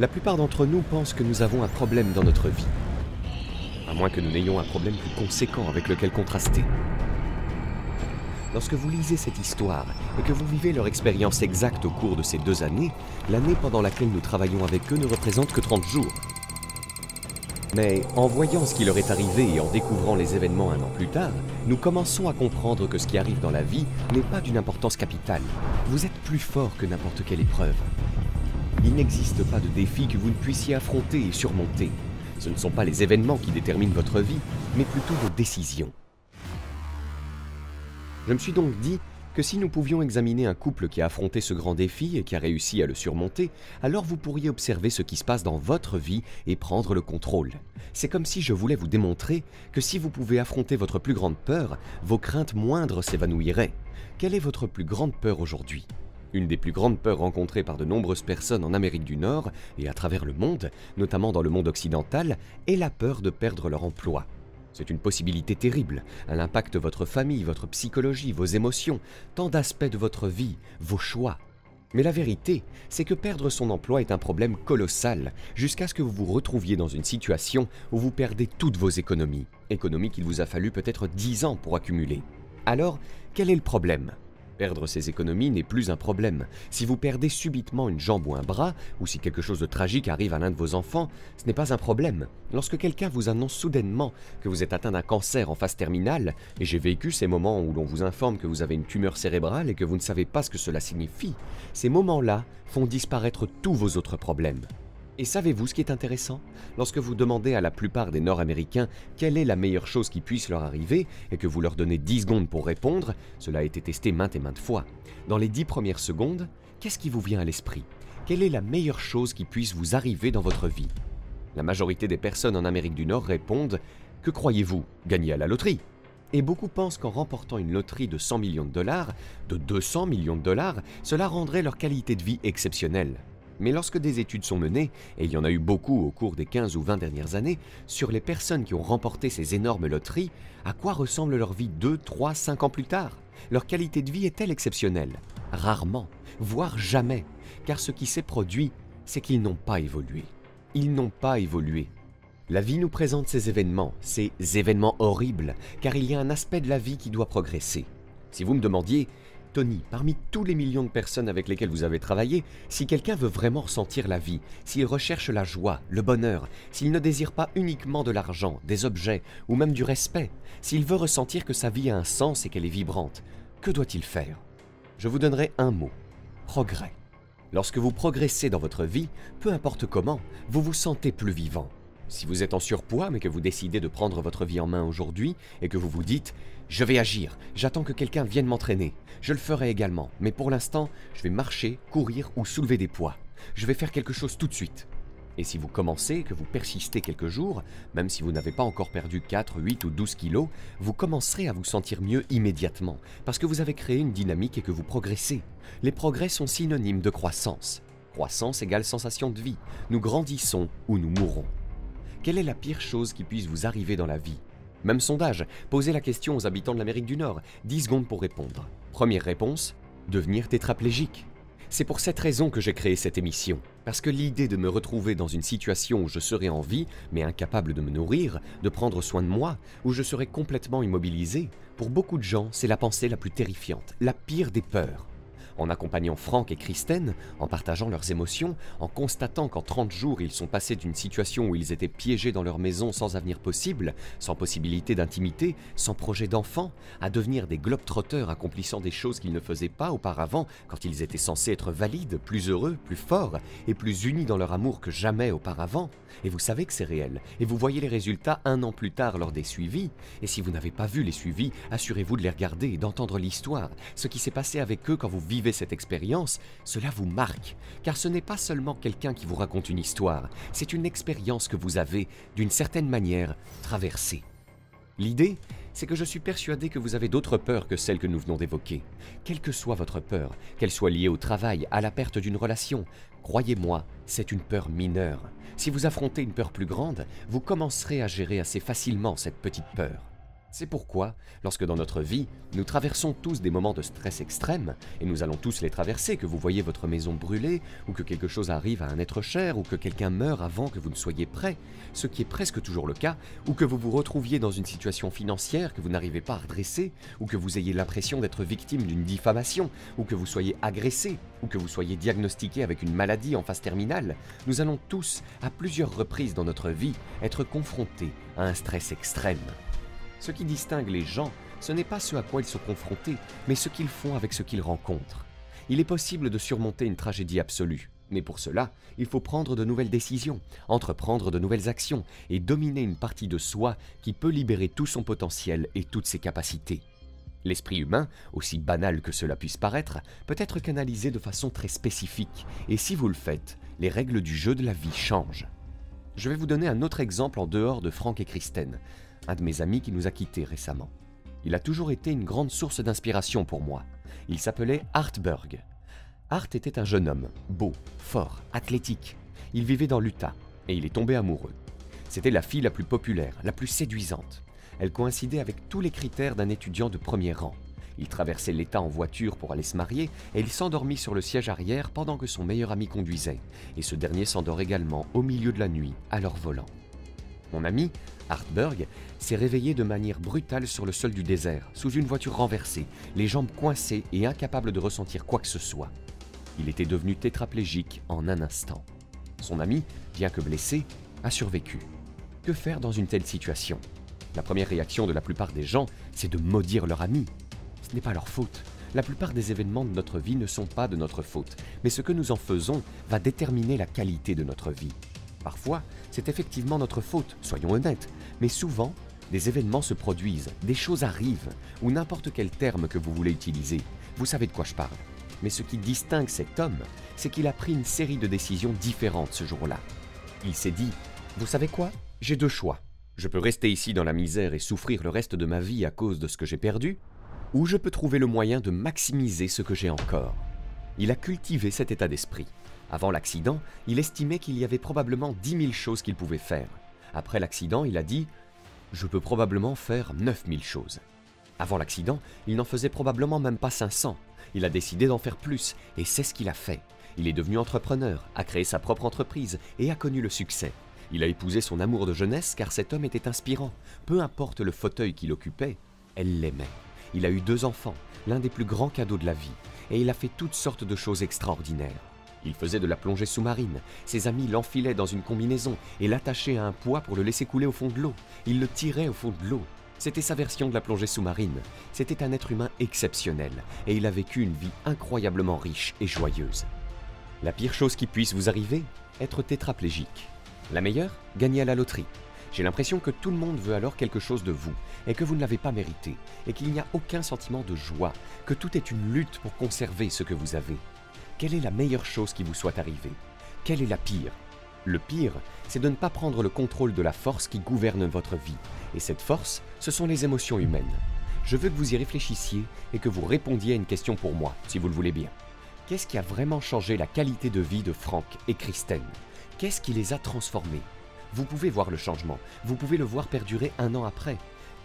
La plupart d'entre nous pensent que nous avons un problème dans notre vie. À moins que nous n'ayons un problème plus conséquent avec lequel contraster. Lorsque vous lisez cette histoire et que vous vivez leur expérience exacte au cours de ces deux années, l'année pendant laquelle nous travaillons avec eux ne représente que 30 jours. Mais en voyant ce qui leur est arrivé et en découvrant les événements un an plus tard, nous commençons à comprendre que ce qui arrive dans la vie n'est pas d'une importance capitale. Vous êtes plus fort que n'importe quelle épreuve. Il n'existe pas de défi que vous ne puissiez affronter et surmonter. Ce ne sont pas les événements qui déterminent votre vie, mais plutôt vos décisions. Je me suis donc dit que si nous pouvions examiner un couple qui a affronté ce grand défi et qui a réussi à le surmonter, alors vous pourriez observer ce qui se passe dans votre vie et prendre le contrôle. C'est comme si je voulais vous démontrer que si vous pouvez affronter votre plus grande peur, vos craintes moindres s'évanouiraient. Quelle est votre plus grande peur aujourd'hui? Une des plus grandes peurs rencontrées par de nombreuses personnes en Amérique du Nord et à travers le monde, notamment dans le monde occidental, est la peur de perdre leur emploi. C'est une possibilité terrible. Elle impacte votre famille, votre psychologie, vos émotions, tant d'aspects de votre vie, vos choix. Mais la vérité, c'est que perdre son emploi est un problème colossal, jusqu'à ce que vous vous retrouviez dans une situation où vous perdez toutes vos économies, économies qu'il vous a fallu peut-être 10 ans pour accumuler. Alors, quel est le problème? Perdre ses économies n'est plus un problème. Si vous perdez subitement une jambe ou un bras, ou si quelque chose de tragique arrive à l'un de vos enfants, ce n'est pas un problème. Lorsque quelqu'un vous annonce soudainement que vous êtes atteint d'un cancer en phase terminale, et j'ai vécu ces moments où l'on vous informe que vous avez une tumeur cérébrale et que vous ne savez pas ce que cela signifie, ces moments-là font disparaître tous vos autres problèmes. Et savez-vous ce qui est intéressant? Lorsque vous demandez à la plupart des Nord-Américains quelle est la meilleure chose qui puisse leur arriver et que vous leur donnez 10 secondes pour répondre, cela a été testé maintes et maintes fois. Dans les 10 premières secondes, qu'est-ce qui vous vient à l'esprit? Quelle est la meilleure chose qui puisse vous arriver dans votre vie? La majorité des personnes en Amérique du Nord répondent Que croyez-vous? Gagner à la loterie et beaucoup pensent qu'en remportant une loterie de 100 millions de dollars, de 200 millions de dollars, cela rendrait leur qualité de vie exceptionnelle. Mais lorsque des études sont menées, et il y en a eu beaucoup au cours des 15 ou 20 dernières années, sur les personnes qui ont remporté ces énormes loteries, à quoi ressemble leur vie 2, 3, 5 ans plus tard? Leur qualité de vie est-elle exceptionnelle? Rarement, voire jamais, car ce qui s'est produit, c'est qu'ils n'ont pas évolué. Ils n'ont pas évolué. La vie nous présente ces événements, ces événements horribles, car il y a un aspect de la vie qui doit progresser. Si vous me demandiez Parmi tous les millions de personnes avec lesquelles vous avez travaillé, si quelqu'un veut vraiment ressentir la vie, s'il recherche la joie, le bonheur, s'il ne désire pas uniquement de l'argent, des objets ou même du respect, s'il veut ressentir que sa vie a un sens et qu'elle est vibrante, que doit-il faire? Je vous donnerai un mot. Progrès. Lorsque vous progressez dans votre vie, peu importe comment, vous vous sentez plus vivant. Si vous êtes en surpoids mais que vous décidez de prendre votre vie en main aujourd'hui et que vous vous dites ⁇ Je vais agir, j'attends que quelqu'un vienne m'entraîner, je le ferai également, mais pour l'instant, je vais marcher, courir ou soulever des poids. Je vais faire quelque chose tout de suite. Et si vous commencez, que vous persistez quelques jours, même si vous n'avez pas encore perdu 4, 8 ou 12 kilos, vous commencerez à vous sentir mieux immédiatement, parce que vous avez créé une dynamique et que vous progressez. Les progrès sont synonymes de croissance. Croissance égale sensation de vie. Nous grandissons ou nous mourons. Quelle est la pire chose qui puisse vous arriver dans la vie? Même sondage, posez la question aux habitants de l'Amérique du Nord, 10 secondes pour répondre. Première réponse, devenir tétraplégique. C'est pour cette raison que j'ai créé cette émission, parce que l'idée de me retrouver dans une situation où je serais en vie, mais incapable de me nourrir, de prendre soin de moi, où je serais complètement immobilisé, pour beaucoup de gens, c'est la pensée la plus terrifiante, la pire des peurs en accompagnant Franck et Kristen, en partageant leurs émotions, en constatant qu'en 30 jours ils sont passés d'une situation où ils étaient piégés dans leur maison sans avenir possible, sans possibilité d'intimité, sans projet d'enfant, à devenir des globetrotters accomplissant des choses qu'ils ne faisaient pas auparavant quand ils étaient censés être valides, plus heureux, plus forts et plus unis dans leur amour que jamais auparavant. Et vous savez que c'est réel, et vous voyez les résultats un an plus tard lors des suivis, et si vous n'avez pas vu les suivis, assurez-vous de les regarder et d'entendre l'histoire, ce qui s'est passé avec eux quand vous vivez cette expérience, cela vous marque, car ce n'est pas seulement quelqu'un qui vous raconte une histoire, c'est une expérience que vous avez, d'une certaine manière, traversée. L'idée, c'est que je suis persuadé que vous avez d'autres peurs que celles que nous venons d'évoquer. Quelle que soit votre peur, qu'elle soit liée au travail, à la perte d'une relation, croyez-moi, c'est une peur mineure. Si vous affrontez une peur plus grande, vous commencerez à gérer assez facilement cette petite peur. C'est pourquoi, lorsque dans notre vie, nous traversons tous des moments de stress extrême, et nous allons tous les traverser, que vous voyez votre maison brûler, ou que quelque chose arrive à un être cher, ou que quelqu'un meurt avant que vous ne soyez prêt, ce qui est presque toujours le cas, ou que vous vous retrouviez dans une situation financière que vous n'arrivez pas à redresser, ou que vous ayez l'impression d'être victime d'une diffamation, ou que vous soyez agressé, ou que vous soyez diagnostiqué avec une maladie en phase terminale, nous allons tous, à plusieurs reprises dans notre vie, être confrontés à un stress extrême. Ce qui distingue les gens, ce n'est pas ce à quoi ils sont confrontés, mais ce qu'ils font avec ce qu'ils rencontrent. Il est possible de surmonter une tragédie absolue, mais pour cela, il faut prendre de nouvelles décisions, entreprendre de nouvelles actions et dominer une partie de soi qui peut libérer tout son potentiel et toutes ses capacités. L'esprit humain, aussi banal que cela puisse paraître, peut être canalisé de façon très spécifique, et si vous le faites, les règles du jeu de la vie changent. Je vais vous donner un autre exemple en dehors de Franck et Kristen, un de mes amis qui nous a quittés récemment. Il a toujours été une grande source d'inspiration pour moi. Il s'appelait Art Berg. Art était un jeune homme, beau, fort, athlétique. Il vivait dans l'Utah et il est tombé amoureux. C'était la fille la plus populaire, la plus séduisante. Elle coïncidait avec tous les critères d'un étudiant de premier rang. Il traversait l'État en voiture pour aller se marier et il s'endormit sur le siège arrière pendant que son meilleur ami conduisait. Et ce dernier s'endort également au milieu de la nuit à leur volant. Mon ami, Hartberg, s'est réveillé de manière brutale sur le sol du désert, sous une voiture renversée, les jambes coincées et incapable de ressentir quoi que ce soit. Il était devenu tétraplégique en un instant. Son ami, bien que blessé, a survécu. Que faire dans une telle situation? La première réaction de la plupart des gens, c'est de maudire leur ami. Ce n'est pas leur faute. La plupart des événements de notre vie ne sont pas de notre faute, mais ce que nous en faisons va déterminer la qualité de notre vie. Parfois, c'est effectivement notre faute, soyons honnêtes, mais souvent, des événements se produisent, des choses arrivent, ou n'importe quel terme que vous voulez utiliser. Vous savez de quoi je parle. Mais ce qui distingue cet homme, c'est qu'il a pris une série de décisions différentes ce jour-là. Il s'est dit, vous savez quoi? J'ai deux choix. Je peux rester ici dans la misère et souffrir le reste de ma vie à cause de ce que j'ai perdu, ou je peux trouver le moyen de maximiser ce que j'ai encore. Il a cultivé cet état d'esprit. Avant l'accident, il estimait qu'il y avait probablement 10 000 choses qu'il pouvait faire. Après l'accident, il a dit ⁇ Je peux probablement faire 9 000 choses ⁇ Avant l'accident, il n'en faisait probablement même pas 500. Il a décidé d'en faire plus, et c'est ce qu'il a fait. Il est devenu entrepreneur, a créé sa propre entreprise et a connu le succès. Il a épousé son amour de jeunesse car cet homme était inspirant. Peu importe le fauteuil qu'il occupait, elle l'aimait. Il a eu deux enfants, l'un des plus grands cadeaux de la vie, et il a fait toutes sortes de choses extraordinaires. Il faisait de la plongée sous-marine. Ses amis l'enfilaient dans une combinaison et l'attachaient à un poids pour le laisser couler au fond de l'eau. Il le tirait au fond de l'eau. C'était sa version de la plongée sous-marine. C'était un être humain exceptionnel et il a vécu une vie incroyablement riche et joyeuse. La pire chose qui puisse vous arriver Être tétraplégique. La meilleure Gagner à la loterie. J'ai l'impression que tout le monde veut alors quelque chose de vous et que vous ne l'avez pas mérité et qu'il n'y a aucun sentiment de joie, que tout est une lutte pour conserver ce que vous avez. Quelle est la meilleure chose qui vous soit arrivée? Quelle est la pire? Le pire, c'est de ne pas prendre le contrôle de la force qui gouverne votre vie. Et cette force, ce sont les émotions humaines. Je veux que vous y réfléchissiez et que vous répondiez à une question pour moi, si vous le voulez bien. Qu'est-ce qui a vraiment changé la qualité de vie de Franck et Kristen Qu'est-ce qui les a transformés Vous pouvez voir le changement, vous pouvez le voir perdurer un an après.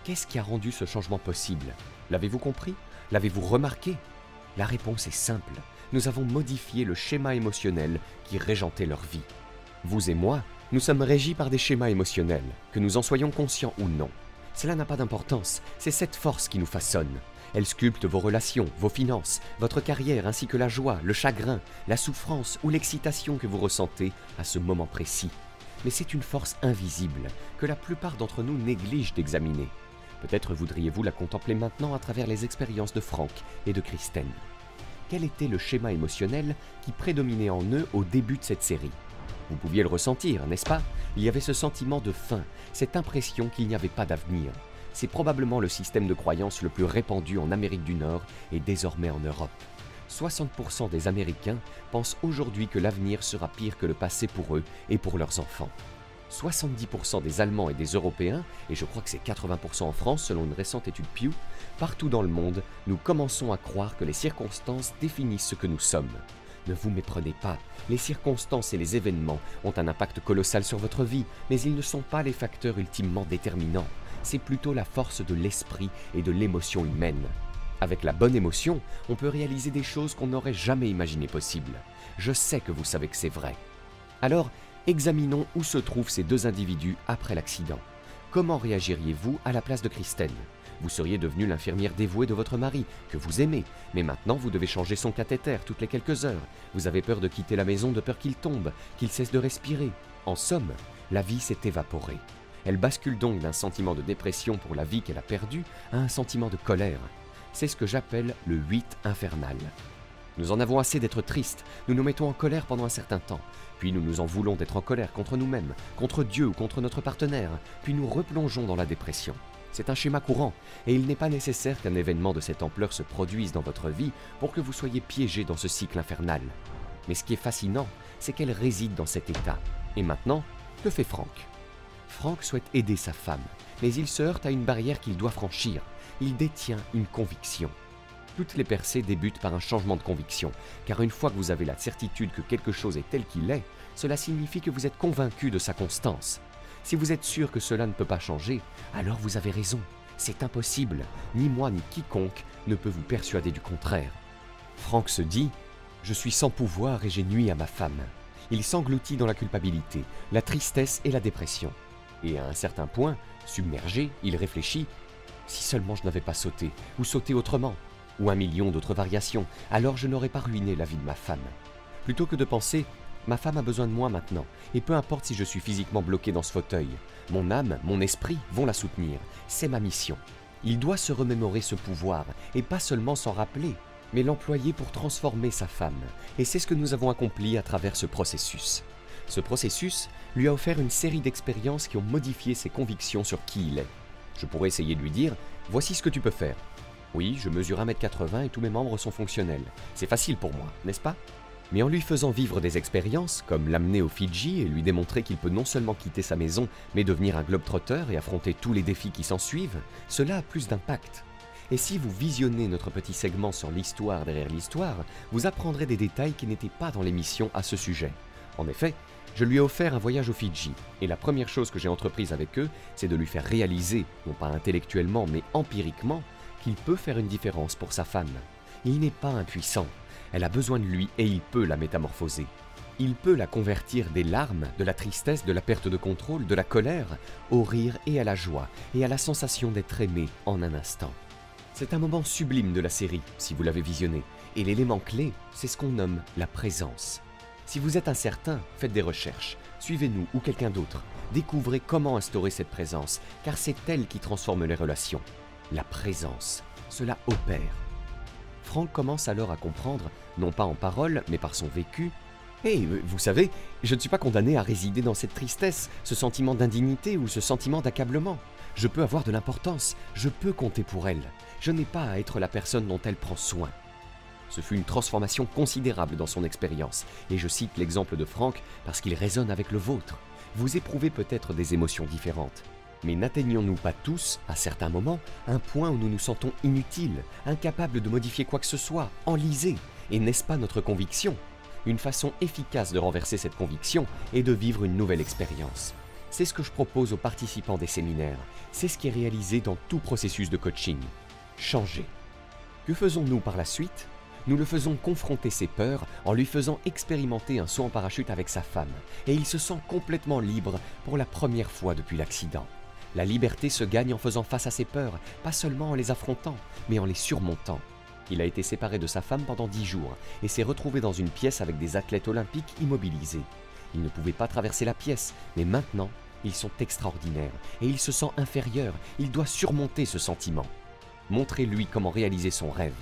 Qu'est-ce qui a rendu ce changement possible? L'avez-vous compris? L'avez-vous remarqué? La réponse est simple nous avons modifié le schéma émotionnel qui régentait leur vie. Vous et moi, nous sommes régis par des schémas émotionnels, que nous en soyons conscients ou non. Cela n'a pas d'importance, c'est cette force qui nous façonne. Elle sculpte vos relations, vos finances, votre carrière ainsi que la joie, le chagrin, la souffrance ou l'excitation que vous ressentez à ce moment précis. Mais c'est une force invisible que la plupart d'entre nous négligent d'examiner. Peut-être voudriez-vous la contempler maintenant à travers les expériences de Franck et de Kristen quel était le schéma émotionnel qui prédominait en eux au début de cette série. Vous pouviez le ressentir, n'est-ce pas? Il y avait ce sentiment de faim, cette impression qu'il n'y avait pas d'avenir. C'est probablement le système de croyance le plus répandu en Amérique du Nord et désormais en Europe. 60% des Américains pensent aujourd'hui que l'avenir sera pire que le passé pour eux et pour leurs enfants. 70% des Allemands et des Européens, et je crois que c'est 80% en France selon une récente étude Pew, partout dans le monde, nous commençons à croire que les circonstances définissent ce que nous sommes. Ne vous méprenez pas, les circonstances et les événements ont un impact colossal sur votre vie, mais ils ne sont pas les facteurs ultimement déterminants. c'est plutôt la force de l'esprit et de l'émotion humaine. Avec la bonne émotion, on peut réaliser des choses qu'on n'aurait jamais imaginées possibles. Je sais que vous savez que c'est vrai. Alors, examinons où se trouvent ces deux individus après l'accident. Comment réagiriez-vous à la place de Christine Vous seriez devenue l'infirmière dévouée de votre mari, que vous aimez, mais maintenant vous devez changer son cathéter toutes les quelques heures. Vous avez peur de quitter la maison de peur qu'il tombe, qu'il cesse de respirer. En somme, la vie s'est évaporée. Elle bascule donc d'un sentiment de dépression pour la vie qu'elle a perdue à un sentiment de colère. C'est ce que j'appelle le 8 infernal. Nous en avons assez d'être tristes, nous nous mettons en colère pendant un certain temps, puis nous nous en voulons d'être en colère contre nous-mêmes, contre Dieu ou contre notre partenaire, puis nous replongeons dans la dépression. C'est un schéma courant, et il n'est pas nécessaire qu'un événement de cette ampleur se produise dans votre vie pour que vous soyez piégé dans ce cycle infernal. Mais ce qui est fascinant, c'est qu'elle réside dans cet état. Et maintenant, que fait Franck? Franck souhaite aider sa femme, mais il se heurte à une barrière qu'il doit franchir. Il détient une conviction. Toutes les percées débutent par un changement de conviction, car une fois que vous avez la certitude que quelque chose est tel qu'il est, cela signifie que vous êtes convaincu de sa constance. Si vous êtes sûr que cela ne peut pas changer, alors vous avez raison. C'est impossible. Ni moi ni quiconque ne peut vous persuader du contraire. Franck se dit Je suis sans pouvoir et j'ai nui à ma femme. Il s'engloutit dans la culpabilité, la tristesse et la dépression. Et à un certain point, submergé, il réfléchit Si seulement je n'avais pas sauté, ou sauté autrement, ou un million d'autres variations, alors je n'aurais pas ruiné la vie de ma femme. Plutôt que de penser Ma femme a besoin de moi maintenant, et peu importe si je suis physiquement bloqué dans ce fauteuil, mon âme, mon esprit vont la soutenir. C'est ma mission. Il doit se remémorer ce pouvoir, et pas seulement s'en rappeler, mais l'employer pour transformer sa femme. Et c'est ce que nous avons accompli à travers ce processus. Ce processus lui a offert une série d'expériences qui ont modifié ses convictions sur qui il est. Je pourrais essayer de lui dire, voici ce que tu peux faire. Oui, je mesure 1m80 et tous mes membres sont fonctionnels. C'est facile pour moi, n'est-ce pas? Mais en lui faisant vivre des expériences, comme l'amener au Fidji et lui démontrer qu'il peut non seulement quitter sa maison, mais devenir un globe-trotteur et affronter tous les défis qui s'en suivent, cela a plus d'impact. Et si vous visionnez notre petit segment sur l'histoire derrière l'histoire, vous apprendrez des détails qui n'étaient pas dans l'émission à ce sujet. En effet, je lui ai offert un voyage au Fidji, et la première chose que j'ai entreprise avec eux, c'est de lui faire réaliser, non pas intellectuellement, mais empiriquement, qu'il peut faire une différence pour sa femme. Il n'est pas impuissant. Elle a besoin de lui et il peut la métamorphoser. Il peut la convertir des larmes, de la tristesse, de la perte de contrôle, de la colère, au rire et à la joie, et à la sensation d'être aimé en un instant. C'est un moment sublime de la série, si vous l'avez visionné, et l'élément clé, c'est ce qu'on nomme la présence. Si vous êtes incertain, faites des recherches, suivez-nous ou quelqu'un d'autre, découvrez comment instaurer cette présence, car c'est elle qui transforme les relations la présence. Cela opère. Franck commence alors à comprendre, non pas en parole, mais par son vécu, Hé, vous savez, je ne suis pas condamné à résider dans cette tristesse, ce sentiment d'indignité ou ce sentiment d'accablement. Je peux avoir de l'importance, je peux compter pour elle. Je n'ai pas à être la personne dont elle prend soin. Ce fut une transformation considérable dans son expérience, et je cite l'exemple de Franck parce qu'il résonne avec le vôtre. Vous éprouvez peut-être des émotions différentes, mais n'atteignons-nous pas tous, à certains moments, un point où nous nous sentons inutiles, incapables de modifier quoi que ce soit, enlisés Et n'est-ce pas notre conviction? Une façon efficace de renverser cette conviction est de vivre une nouvelle expérience. C'est ce que je propose aux participants des séminaires. C'est ce qui est réalisé dans tout processus de coaching. Changer. Que faisons-nous par la suite? Nous le faisons confronter ses peurs en lui faisant expérimenter un saut en parachute avec sa femme, et il se sent complètement libre pour la première fois depuis l'accident. La liberté se gagne en faisant face à ses peurs, pas seulement en les affrontant, mais en les surmontant. Il a été séparé de sa femme pendant dix jours et s'est retrouvé dans une pièce avec des athlètes olympiques immobilisés. Il ne pouvait pas traverser la pièce, mais maintenant, ils sont extraordinaires et il se sent inférieur, il doit surmonter ce sentiment. Montrez-lui comment réaliser son rêve,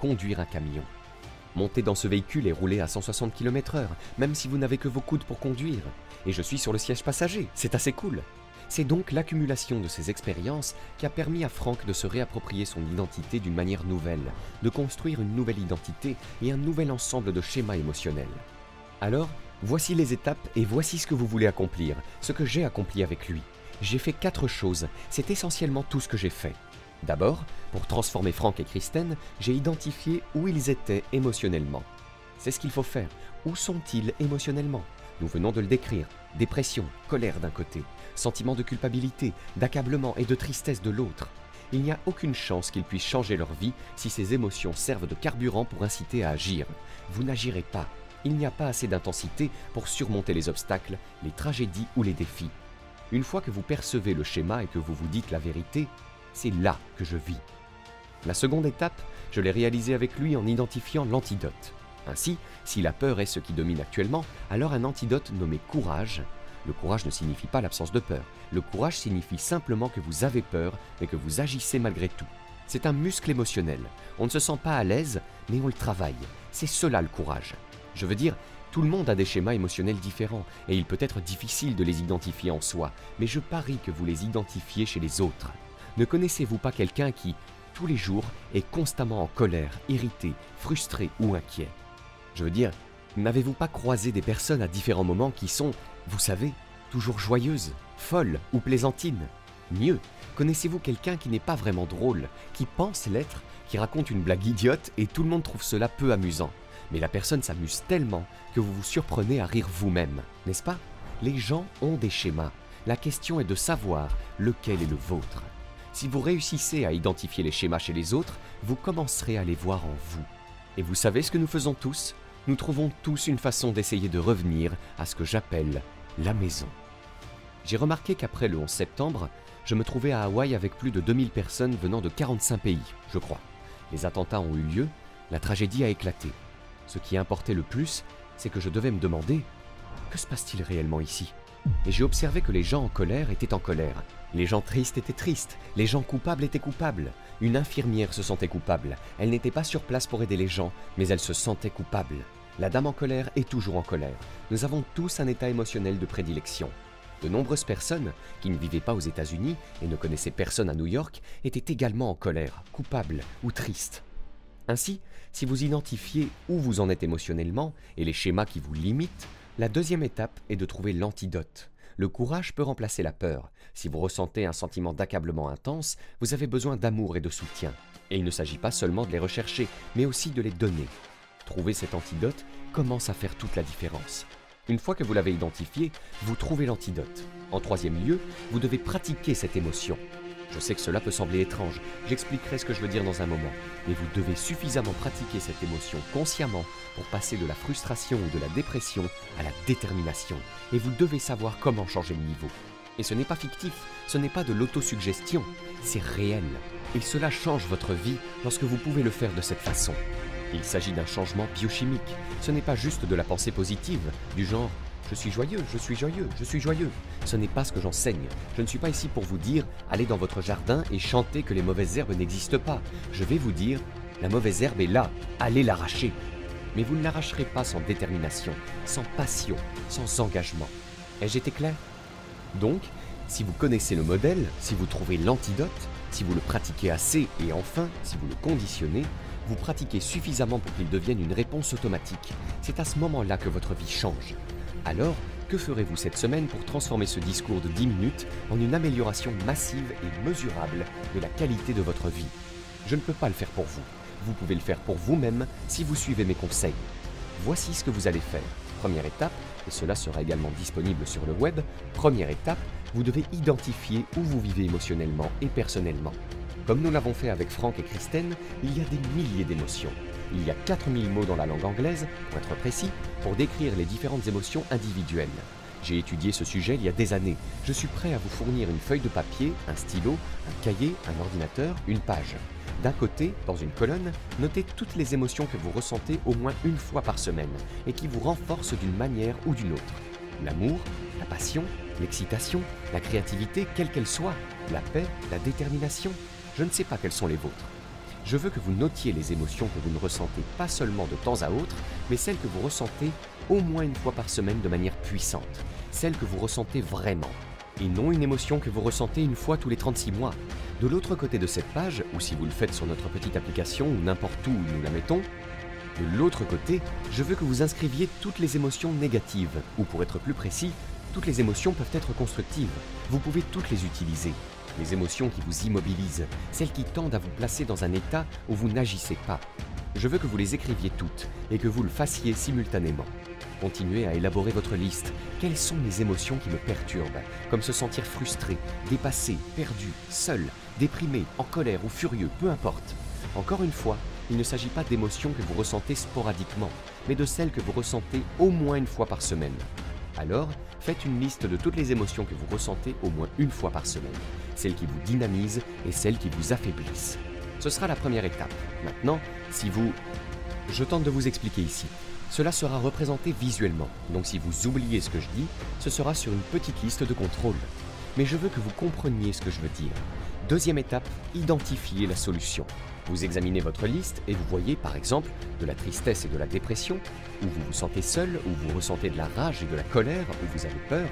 conduire un camion. Monter dans ce véhicule et rouler à 160 km/h, même si vous n'avez que vos coudes pour conduire. Et je suis sur le siège passager, c'est assez cool. C'est donc l'accumulation de ces expériences qui a permis à Franck de se réapproprier son identité d'une manière nouvelle, de construire une nouvelle identité et un nouvel ensemble de schémas émotionnels. Alors, voici les étapes et voici ce que vous voulez accomplir, ce que j'ai accompli avec lui. J'ai fait quatre choses, c'est essentiellement tout ce que j'ai fait. D'abord, pour transformer Franck et Kristen, j'ai identifié où ils étaient émotionnellement. C'est ce qu'il faut faire. Où sont-ils émotionnellement? Nous venons de le décrire. Dépression, colère d'un côté, sentiment de culpabilité, d'accablement et de tristesse de l'autre. Il n'y a aucune chance qu'ils puissent changer leur vie si ces émotions servent de carburant pour inciter à agir. Vous n'agirez pas. Il n'y a pas assez d'intensité pour surmonter les obstacles, les tragédies ou les défis. Une fois que vous percevez le schéma et que vous vous dites la vérité, c'est là que je vis. La seconde étape, je l'ai réalisée avec lui en identifiant l'antidote. Ainsi, si la peur est ce qui domine actuellement, alors un antidote nommé courage. Le courage ne signifie pas l'absence de peur. Le courage signifie simplement que vous avez peur, mais que vous agissez malgré tout. C'est un muscle émotionnel. On ne se sent pas à l'aise, mais on le travaille. C'est cela le courage. Je veux dire, tout le monde a des schémas émotionnels différents, et il peut être difficile de les identifier en soi, mais je parie que vous les identifiez chez les autres. Ne connaissez-vous pas quelqu'un qui, tous les jours, est constamment en colère, irrité, frustré ou inquiet? Je veux dire, n'avez-vous pas croisé des personnes à différents moments qui sont, vous savez, toujours joyeuses, folles ou plaisantines Mieux, connaissez-vous quelqu'un qui n'est pas vraiment drôle, qui pense l'être, qui raconte une blague idiote et tout le monde trouve cela peu amusant? Mais la personne s'amuse tellement que vous vous surprenez à rire vous-même, n'est-ce pas? Les gens ont des schémas. La question est de savoir lequel est le vôtre. Si vous réussissez à identifier les schémas chez les autres, vous commencerez à les voir en vous. Et vous savez ce que nous faisons tous? Nous trouvons tous une façon d'essayer de revenir à ce que j'appelle la maison. J'ai remarqué qu'après le 11 septembre, je me trouvais à Hawaï avec plus de 2000 personnes venant de 45 pays, je crois. Les attentats ont eu lieu, la tragédie a éclaté. Ce qui importait le plus, c'est que je devais me demander que se passe-t-il réellement ici? Et j'ai observé que les gens en colère étaient en colère, les gens tristes étaient tristes, les gens coupables étaient coupables. Une infirmière se sentait coupable. Elle n'était pas sur place pour aider les gens, mais elle se sentait coupable. La dame en colère est toujours en colère. Nous avons tous un état émotionnel de prédilection. De nombreuses personnes, qui ne vivaient pas aux États-Unis et ne connaissaient personne à New York, étaient également en colère, coupables ou tristes. Ainsi, si vous identifiez où vous en êtes émotionnellement et les schémas qui vous limitent, la deuxième étape est de trouver l'antidote. Le courage peut remplacer la peur. Si vous ressentez un sentiment d'accablement intense, vous avez besoin d'amour et de soutien. Et il ne s'agit pas seulement de les rechercher, mais aussi de les donner. Trouver cet antidote commence à faire toute la différence. Une fois que vous l'avez identifié, vous trouvez l'antidote. En troisième lieu, vous devez pratiquer cette émotion. Je sais que cela peut sembler étrange, j'expliquerai ce que je veux dire dans un moment, mais vous devez suffisamment pratiquer cette émotion consciemment pour passer de la frustration ou de la dépression à la détermination, et vous devez savoir comment changer le niveau. Et ce n'est pas fictif, ce n'est pas de l'autosuggestion, c'est réel. Et cela change votre vie lorsque vous pouvez le faire de cette façon. Il s'agit d'un changement biochimique, ce n'est pas juste de la pensée positive, du genre je suis joyeux, je suis joyeux, je suis joyeux. Ce n'est pas ce que j'enseigne. Je ne suis pas ici pour vous dire allez dans votre jardin et chantez que les mauvaises herbes n'existent pas. Je vais vous dire la mauvaise herbe est là, allez l'arracher. Mais vous ne l'arracherez pas sans détermination, sans passion, sans engagement. Ai-je été clair? Donc, si vous connaissez le modèle, si vous trouvez l'antidote, si vous le pratiquez assez et enfin, si vous le conditionnez, vous pratiquez suffisamment pour qu'il devienne une réponse automatique. C'est à ce moment-là que votre vie change. Alors, que ferez-vous cette semaine pour transformer ce discours de 10 minutes en une amélioration massive et mesurable de la qualité de votre vie? Je ne peux pas le faire pour vous. Vous pouvez le faire pour vous-même si vous suivez mes conseils. Voici ce que vous allez faire. Première étape, et cela sera également disponible sur le web, première étape, vous devez identifier où vous vivez émotionnellement et personnellement. Comme nous l'avons fait avec Franck et Kristen, il y a des milliers d'émotions. Il y a 4000 mots dans la langue anglaise, pour être précis, pour décrire les différentes émotions individuelles. J'ai étudié ce sujet il y a des années. Je suis prêt à vous fournir une feuille de papier, un stylo, un cahier, un ordinateur, une page. D'un côté, dans une colonne, notez toutes les émotions que vous ressentez au moins une fois par semaine et qui vous renforcent d'une manière ou d'une autre. L'amour, la passion, l'excitation, la créativité, quelle qu'elle soit, la paix, la détermination. Je ne sais pas quelles sont les vôtres. Je veux que vous notiez les émotions que vous ne ressentez pas seulement de temps à autre, mais celles que vous ressentez au moins une fois par semaine de manière puissante, celles que vous ressentez vraiment, et non une émotion que vous ressentez une fois tous les 36 mois. De l'autre côté de cette page, ou si vous le faites sur notre petite application ou n'importe où nous la mettons, de l'autre côté, je veux que vous inscriviez toutes les émotions négatives, ou pour être plus précis, toutes les émotions peuvent être constructives. Vous pouvez toutes les utiliser les émotions qui vous immobilisent, celles qui tendent à vous placer dans un état où vous n'agissez pas. Je veux que vous les écriviez toutes et que vous le fassiez simultanément. Continuez à élaborer votre liste. Quelles sont les émotions qui me perturbent? Comme se sentir frustré, dépassé, perdu, seul, déprimé, en colère ou furieux, peu importe. Encore une fois, il ne s'agit pas d'émotions que vous ressentez sporadiquement, mais de celles que vous ressentez au moins une fois par semaine. Alors, faites une liste de toutes les émotions que vous ressentez au moins une fois par semaine, celles qui vous dynamisent et celles qui vous affaiblissent. Ce sera la première étape. Maintenant, si vous... Je tente de vous expliquer ici. Cela sera représenté visuellement, donc si vous oubliez ce que je dis, ce sera sur une petite liste de contrôle. Mais je veux que vous compreniez ce que je veux dire. Deuxième étape, identifier la solution. Vous examinez votre liste et vous voyez par exemple de la tristesse et de la dépression, où vous vous sentez seul, où vous ressentez de la rage et de la colère, où vous avez peur.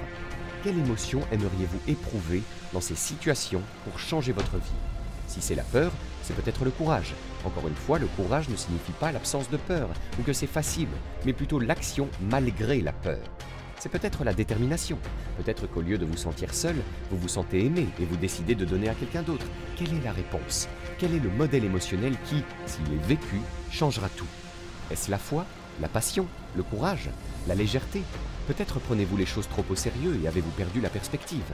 Quelle émotion aimeriez-vous éprouver dans ces situations pour changer votre vie? Si c'est la peur, c'est peut-être le courage. Encore une fois, le courage ne signifie pas l'absence de peur ou que c'est facile, mais plutôt l'action malgré la peur c'est peut-être la détermination. Peut-être qu'au lieu de vous sentir seul, vous vous sentez aimé et vous décidez de donner à quelqu'un d'autre. Quelle est la réponse? Quel est le modèle émotionnel qui, s'il est vécu, changera tout? Est-ce la foi La passion Le courage La légèreté? Peut-être prenez-vous les choses trop au sérieux et avez-vous perdu la perspective?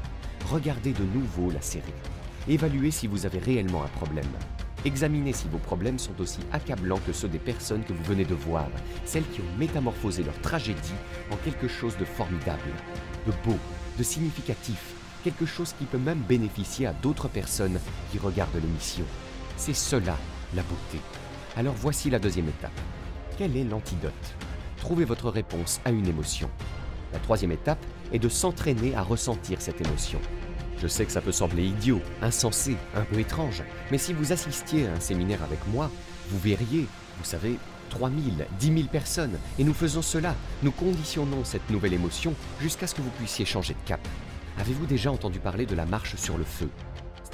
Regardez de nouveau la série. Évaluez si vous avez réellement un problème. Examinez si vos problèmes sont aussi accablants que ceux des personnes que vous venez de voir, celles qui ont métamorphosé leur tragédie en quelque chose de formidable, de beau, de significatif, quelque chose qui peut même bénéficier à d'autres personnes qui regardent l'émission. C'est cela, la beauté. Alors voici la deuxième étape. Quel est l'antidote? Trouvez votre réponse à une émotion. La troisième étape est de s'entraîner à ressentir cette émotion. Je sais que ça peut sembler idiot, insensé, un peu étrange, mais si vous assistiez à un séminaire avec moi, vous verriez, vous savez, 3000, 10 000 personnes, et nous faisons cela, nous conditionnons cette nouvelle émotion jusqu'à ce que vous puissiez changer de cap. Avez-vous déjà entendu parler de la marche sur le feu?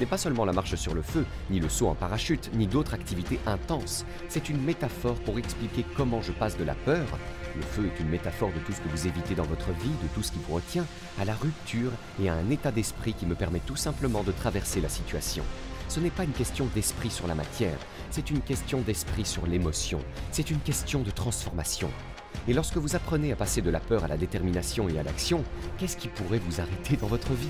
N'est pas seulement la marche sur le feu, ni le saut en parachute, ni d'autres activités intenses, c'est une métaphore pour expliquer comment je passe de la peur, le feu est une métaphore de tout ce que vous évitez dans votre vie, de tout ce qui vous retient, à la rupture et à un état d'esprit qui me permet tout simplement de traverser la situation. Ce n'est pas une question d'esprit sur la matière, c'est une question d'esprit sur l'émotion, c'est une question de transformation. Et lorsque vous apprenez à passer de la peur à la détermination et à l'action, qu'est-ce qui pourrait vous arrêter dans votre vie?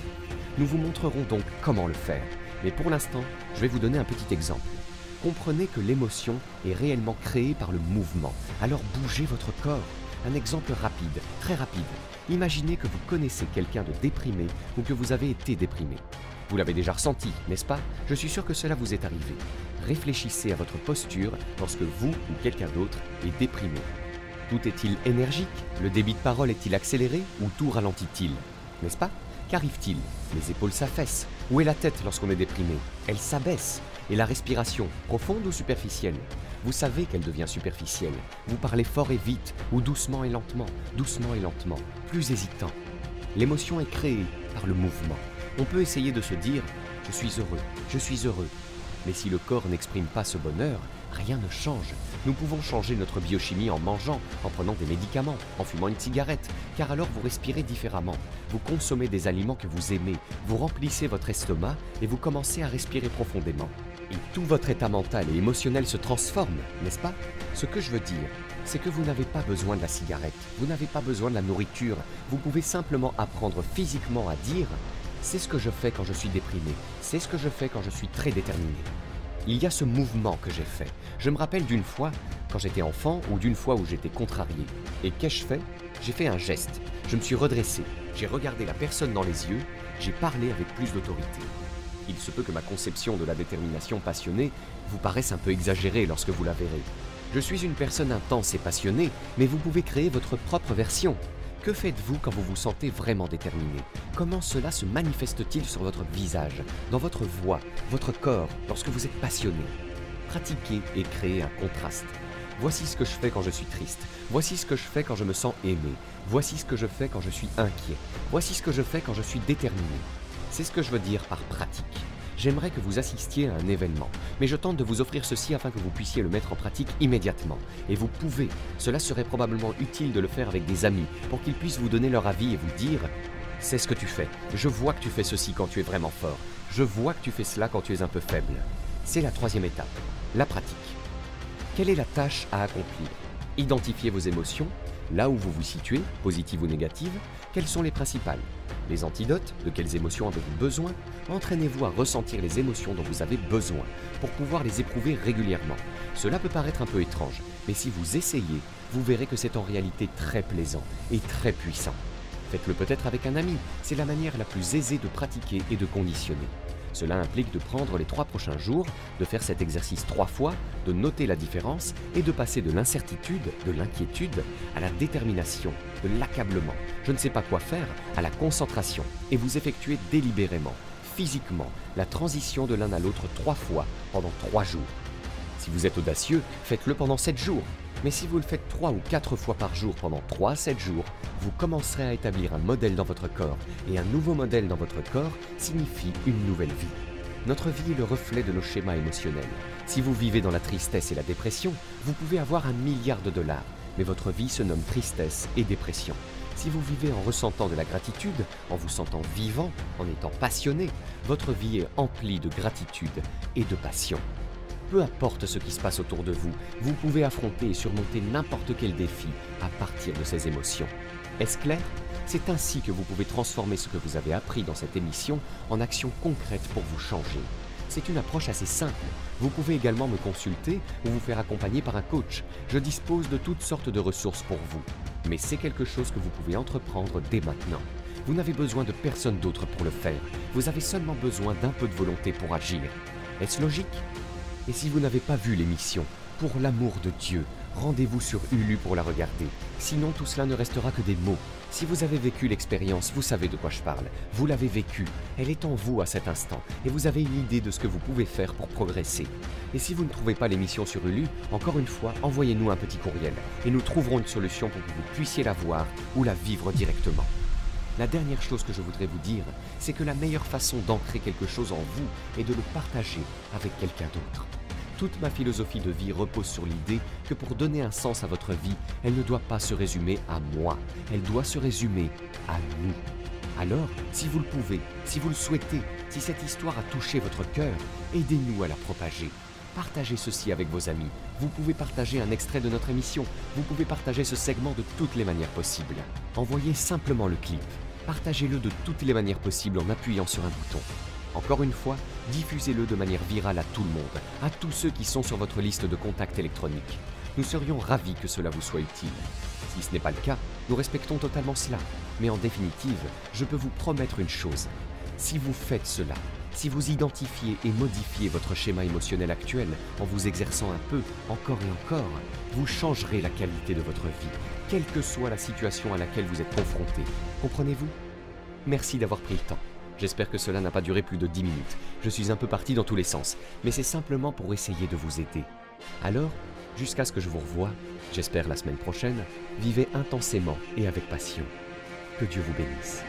Nous vous montrerons donc comment le faire. Mais pour l'instant, je vais vous donner un petit exemple. Comprenez que l'émotion est réellement créée par le mouvement. Alors bougez votre corps. Un exemple rapide, très rapide. Imaginez que vous connaissez quelqu'un de déprimé ou que vous avez été déprimé. Vous l'avez déjà ressenti, n'est-ce pas? Je suis sûr que cela vous est arrivé. Réfléchissez à votre posture lorsque vous ou quelqu'un d'autre est déprimé. Tout est-il énergique? Le débit de parole est-il accéléré ou tout ralentit-il? N'est-ce pas? Qu'arrive-t-il? Les épaules s'affaissent. Où est la tête lorsqu'on est déprimé? Elle s'abaisse. Et la respiration, profonde ou superficielle? Vous savez qu'elle devient superficielle. Vous parlez fort et vite, ou doucement et lentement, doucement et lentement, plus hésitant. L'émotion est créée par le mouvement. On peut essayer de se dire ⁇ Je suis heureux, je suis heureux ⁇ mais si le corps n'exprime pas ce bonheur, rien ne change. Nous pouvons changer notre biochimie en mangeant, en prenant des médicaments, en fumant une cigarette, car alors vous respirez différemment. Vous consommez des aliments que vous aimez, vous remplissez votre estomac et vous commencez à respirer profondément. Et tout votre état mental et émotionnel se transforme, n'est-ce pas? Ce que je veux dire, c'est que vous n'avez pas besoin de la cigarette, vous n'avez pas besoin de la nourriture, vous pouvez simplement apprendre physiquement à dire c'est ce que je fais quand je suis déprimé, c'est ce que je fais quand je suis très déterminé. Il y a ce mouvement que j'ai fait. Je me rappelle d'une fois, quand j'étais enfant, ou d'une fois où j'étais contrarié. Et qu'ai-je fait? J'ai fait un geste. Je me suis redressé. J'ai regardé la personne dans les yeux. J'ai parlé avec plus d'autorité. Il se peut que ma conception de la détermination passionnée vous paraisse un peu exagérée lorsque vous la verrez. Je suis une personne intense et passionnée, mais vous pouvez créer votre propre version. Que faites-vous quand vous vous sentez vraiment déterminé? Comment cela se manifeste-t-il sur votre visage, dans votre voix, votre corps, lorsque vous êtes passionné? Pratiquez et créez un contraste. Voici ce que je fais quand je suis triste. Voici ce que je fais quand je me sens aimé. Voici ce que je fais quand je suis inquiet. Voici ce que je fais quand je suis déterminé. C'est ce que je veux dire par pratique j'aimerais que vous assistiez à un événement, mais je tente de vous offrir ceci afin que vous puissiez le mettre en pratique immédiatement. Et vous pouvez, cela serait probablement utile de le faire avec des amis, pour qu'ils puissent vous donner leur avis et vous dire c'est ce que tu fais. Je vois que tu fais ceci quand tu es vraiment fort. Je vois que tu fais cela quand tu es un peu faible. C'est la troisième étape, la pratique. Quelle est la tâche à accomplir? Identifier vos émotions, Là où vous vous situez, positive ou négative, quelles sont les principales? Les antidotes, de quelles émotions avez-vous besoin? Entraînez-vous à ressentir les émotions dont vous avez besoin pour pouvoir les éprouver régulièrement. Cela peut paraître un peu étrange, mais si vous essayez, vous verrez que c'est en réalité très plaisant et très puissant. Faites-le peut-être avec un ami, c'est la manière la plus aisée de pratiquer et de conditionner. Cela implique de prendre les trois prochains jours, de faire cet exercice trois fois, de noter la différence et de passer de l'incertitude, de l'inquiétude, à la détermination, de l'accablement, je ne sais pas quoi faire, à la concentration, et vous effectuez délibérément, physiquement, la transition de l'un à l'autre trois fois pendant trois jours. Si vous êtes audacieux, faites-le pendant sept jours. Mais si vous le faites trois ou quatre fois par jour pendant 3 à 7 jours, vous commencerez à établir un modèle dans votre corps, et un nouveau modèle dans votre corps signifie une nouvelle vie. Notre vie est le reflet de nos schémas émotionnels. Si vous vivez dans la tristesse et la dépression, vous pouvez avoir un milliard de dollars, mais votre vie se nomme tristesse et dépression. Si vous vivez en ressentant de la gratitude, en vous sentant vivant, en étant passionné, votre vie est emplie de gratitude et de passion peu importe ce qui se passe autour de vous, vous pouvez affronter et surmonter n'importe quel défi à partir de ces émotions. Est-ce clair? C'est ainsi que vous pouvez transformer ce que vous avez appris dans cette émission en actions concrètes pour vous changer. C'est une approche assez simple. Vous pouvez également me consulter ou vous faire accompagner par un coach. Je dispose de toutes sortes de ressources pour vous. Mais c'est quelque chose que vous pouvez entreprendre dès maintenant. Vous n'avez besoin de personne d'autre pour le faire. Vous avez seulement besoin d'un peu de volonté pour agir. Est-ce logique? Et si vous n'avez pas vu l'émission, pour l'amour de Dieu, rendez-vous sur Hulu pour la regarder. Sinon, tout cela ne restera que des mots. Si vous avez vécu l'expérience, vous savez de quoi je parle. Vous l'avez vécue. Elle est en vous à cet instant. Et vous avez une idée de ce que vous pouvez faire pour progresser. Et si vous ne trouvez pas l'émission sur Hulu, encore une fois, envoyez-nous un petit courriel. Et nous trouverons une solution pour que vous puissiez la voir ou la vivre directement. La dernière chose que je voudrais vous dire, c'est que la meilleure façon d'ancrer quelque chose en vous est de le partager avec quelqu'un d'autre. Toute ma philosophie de vie repose sur l'idée que pour donner un sens à votre vie, elle ne doit pas se résumer à moi, elle doit se résumer à nous. Alors, si vous le pouvez, si vous le souhaitez, si cette histoire a touché votre cœur, aidez-nous à la propager. Partagez ceci avec vos amis. Vous pouvez partager un extrait de notre émission. Vous pouvez partager ce segment de toutes les manières possibles. Envoyez simplement le clip. Partagez-le de toutes les manières possibles en appuyant sur un bouton. Encore une fois, diffusez-le de manière virale à tout le monde, à tous ceux qui sont sur votre liste de contacts électroniques. Nous serions ravis que cela vous soit utile. Si ce n'est pas le cas, nous respectons totalement cela. Mais en définitive, je peux vous promettre une chose. Si vous faites cela, si vous identifiez et modifiez votre schéma émotionnel actuel en vous exerçant un peu, encore et encore, vous changerez la qualité de votre vie, quelle que soit la situation à laquelle vous êtes confronté. Comprenez-vous? Merci d'avoir pris le temps. J'espère que cela n'a pas duré plus de 10 minutes. Je suis un peu parti dans tous les sens, mais c'est simplement pour essayer de vous aider. Alors, jusqu'à ce que je vous revoie, j'espère la semaine prochaine, vivez intensément et avec passion. Que Dieu vous bénisse.